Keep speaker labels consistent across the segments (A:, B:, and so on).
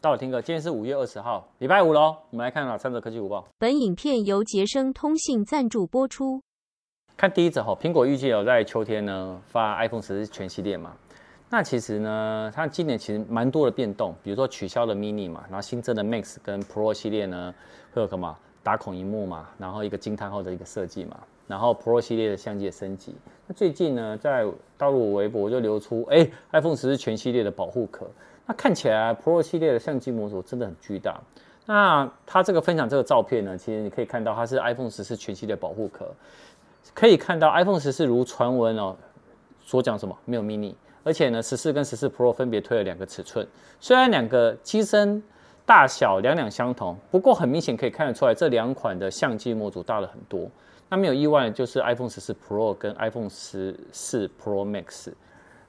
A: 到了，听歌，今天是五月二十号，礼拜五喽。我们来看哪三则科技午报。
B: 本影片由杰生通信赞助播出。
A: 看第一则哈，苹果预计有在秋天呢发 iPhone 十四全系列嘛？那其实呢，它今年其实蛮多的变动，比如说取消了 Mini 嘛，然后新增的 Max 跟 Pro 系列呢会有什么打孔荧幕嘛，然后一个惊叹号的一个设计嘛，然后 Pro 系列的相机的升级。那最近呢，在大陆微博就流出，哎，iPhone 十四全系列的保护壳。那看起来 Pro 系列的相机模组真的很巨大。那它这个分享这个照片呢，其实你可以看到它是 iPhone 十四全系列保护壳，可以看到 iPhone 十四如传闻哦所讲什么没有 mini，而且呢十四跟十四 Pro 分别推了两个尺寸，虽然两个机身大小两两相同，不过很明显可以看得出来这两款的相机模组大了很多。那没有意外就是 iPhone 十四 Pro 跟 iPhone 十四 Pro Max。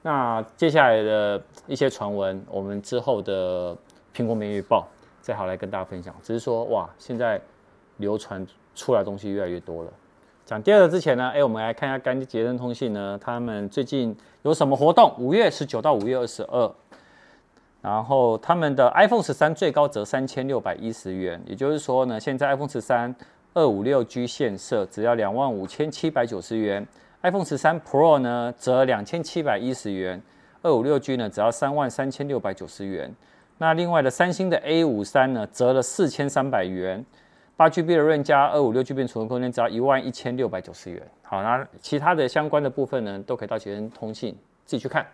A: 那接下来的一些传闻，我们之后的苹果每日报再好来跟大家分享。只是说，哇，现在流传出来的东西越来越多了。讲第二个之前呢，哎，我们来看一下干捷登通信呢，他们最近有什么活动？五月十九到五月二十二，然后他们的 iPhone 十三最高折三千六百一十元，也就是说呢，现在 iPhone 十三二五六 G 现色只要两万五千七百九十元。iPhone 十三 Pro 呢，折两千七百一十元，二五六 G 呢，只要三万三千六百九十元。那另外的三星的 A 五三呢，折了四千三百元，八 GB 的 RAM 加二五六 GB 储存空间，只要一万一千六百九十元。好，那其他的相关的部分呢，都可以到捷登通信自己去看。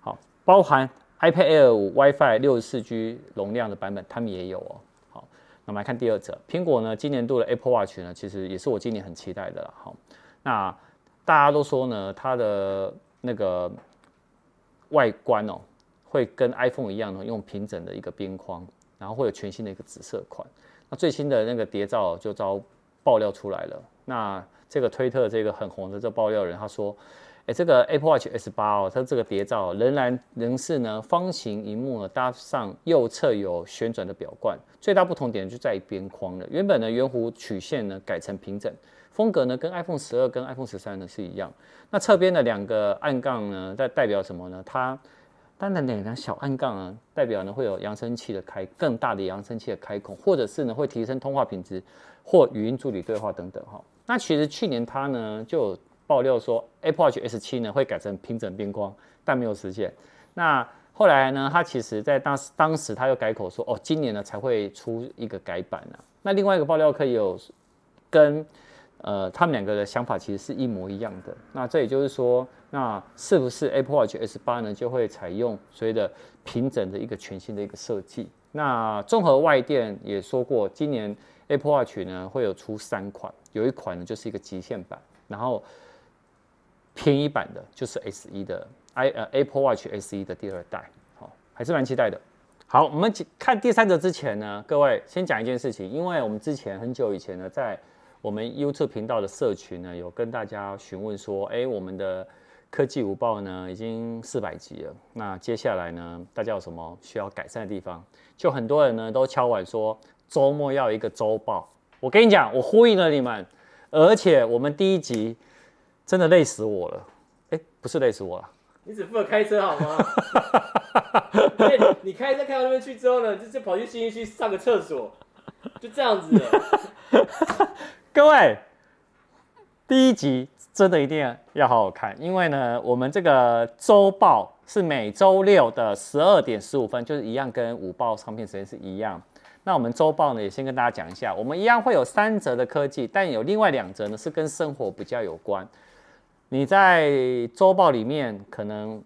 A: 好，包含 iPad Air 五 WiFi 六十四 G 容量的版本，他们也有哦。好，那我们来看第二则，苹果呢，今年度的 Apple Watch 呢，其实也是我今年很期待的了。好，那。大家都说呢，它的那个外观哦，会跟 iPhone 一样呢，用平整的一个边框，然后会有全新的一个紫色款。那最新的那个谍照就遭爆料出来了。那这个推特这个很红的这爆料人他说，哎，这个 Apple Watch S 八哦，它这个谍照仍然仍是呢方形萤幕呢，搭上右侧有旋转的表冠，最大不同点就在于边框了。原本的圆弧曲线呢改成平整。风格呢，跟 iPhone 十二跟 iPhone 十三呢是一样。那侧边的两个暗杠呢，在代表什么呢？它当然两个小暗杠啊，代表呢会有扬声器的开更大的扬声器的开孔，或者是呢会提升通话品质或语音助理对话等等哈。那其实去年它呢就爆料说 Apple Watch S 七呢会改成平整边框，但没有实现。那后来呢，它其实在当当时它又改口说哦，今年呢才会出一个改版呢。那另外一个爆料可以有跟。呃，他们两个的想法其实是一模一样的。那这也就是说，那是不是 Apple Watch S 八呢就会采用所谓的平整的一个全新的一个设计？那综合外电也说过，今年 Apple Watch 呢会有出三款，有一款呢就是一个极限版，然后便宜版的就是 SE 的 i 呃 Apple Watch SE 的第二代，好，还是蛮期待的。好，我们看第三则之前呢，各位先讲一件事情，因为我们之前很久以前呢在我们 YouTube 频道的社群呢，有跟大家询问说，哎，我们的科技午报呢已经四百集了，那接下来呢，大家有什么需要改善的地方？就很多人呢都敲碗说，周末要一个周报。我跟你讲，我呼应了你们，而且我们第一集真的累死我了。哎，不是累死我了，
C: 你只负责开车好吗？你开车开到那边去之后呢，就就跑去新义区上个厕所，就这样子。
A: 各位，第一集真的一定要好好看，因为呢，我们这个周报是每周六的十二点十五分，就是一样跟午报上片时间是一样。那我们周报呢，也先跟大家讲一下，我们一样会有三则的科技，但有另外两则呢是跟生活比较有关。你在周报里面可能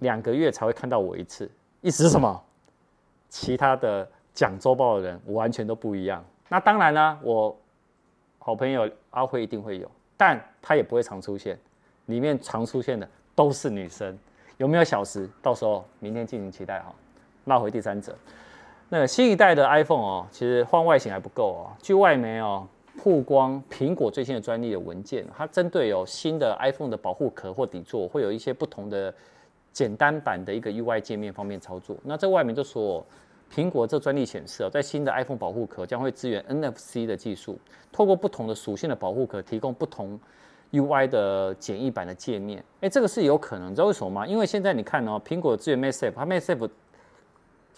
A: 两个月才会看到我一次，意思是什么？其他的讲周报的人完全都不一样。那当然呢，我。好朋友阿辉一定会有，但他也不会常出现。里面常出现的都是女生，有没有小时？到时候明天敬请期待哈。那回第三者，那新一代的 iPhone 哦，其实换外形还不够哦。据外媒哦曝光，苹果最新的专利的文件，它针对有新的 iPhone 的保护壳或底座，会有一些不同的简单版的一个 UI 界面方面操作。那在外面就说。苹果这专利显示，在新的 iPhone 保护壳将会支援 NFC 的技术，透过不同的属性的保护壳，提供不同 UI 的简易版的界面。哎，这个是有可能，你知道为什么吗？因为现在你看哦，苹果支援 m a s s a f e 它 m a s s a f e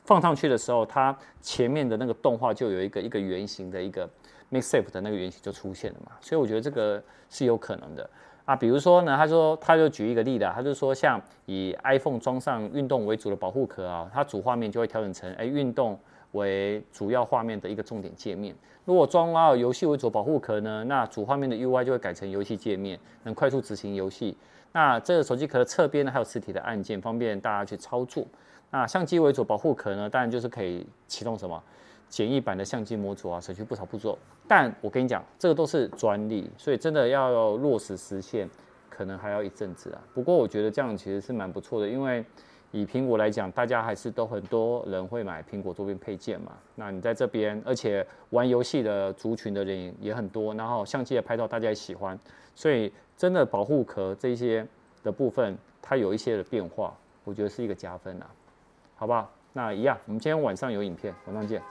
A: 放上去的时候，它前面的那个动画就有一个一个圆形的一个 MagSafe 的那个原型就出现了嘛，所以我觉得这个是有可能的啊。比如说呢，他说他就举一个例子啊，他就说像以 iPhone 装上运动为主的保护壳啊，它主画面就会调整成哎运动为主要画面的一个重点界面。如果装到游戏为主保护壳呢，那主画面的 UI 就会改成游戏界面，能快速执行游戏。那这个手机壳的侧边呢，还有实体的按键，方便大家去操作。那相机为主保护壳呢，当然就是可以启动什么简易版的相机模组啊，省去不少步骤。但我跟你讲，这个都是专利，所以真的要落实实现，可能还要一阵子啊。不过我觉得这样其实是蛮不错的，因为。以苹果来讲，大家还是都很多人会买苹果周边配件嘛。那你在这边，而且玩游戏的族群的人也很多，然后相机的拍照大家也喜欢，所以真的保护壳这些的部分，它有一些的变化，我觉得是一个加分啊，好不好？那一样，我们今天晚上有影片，晚上见。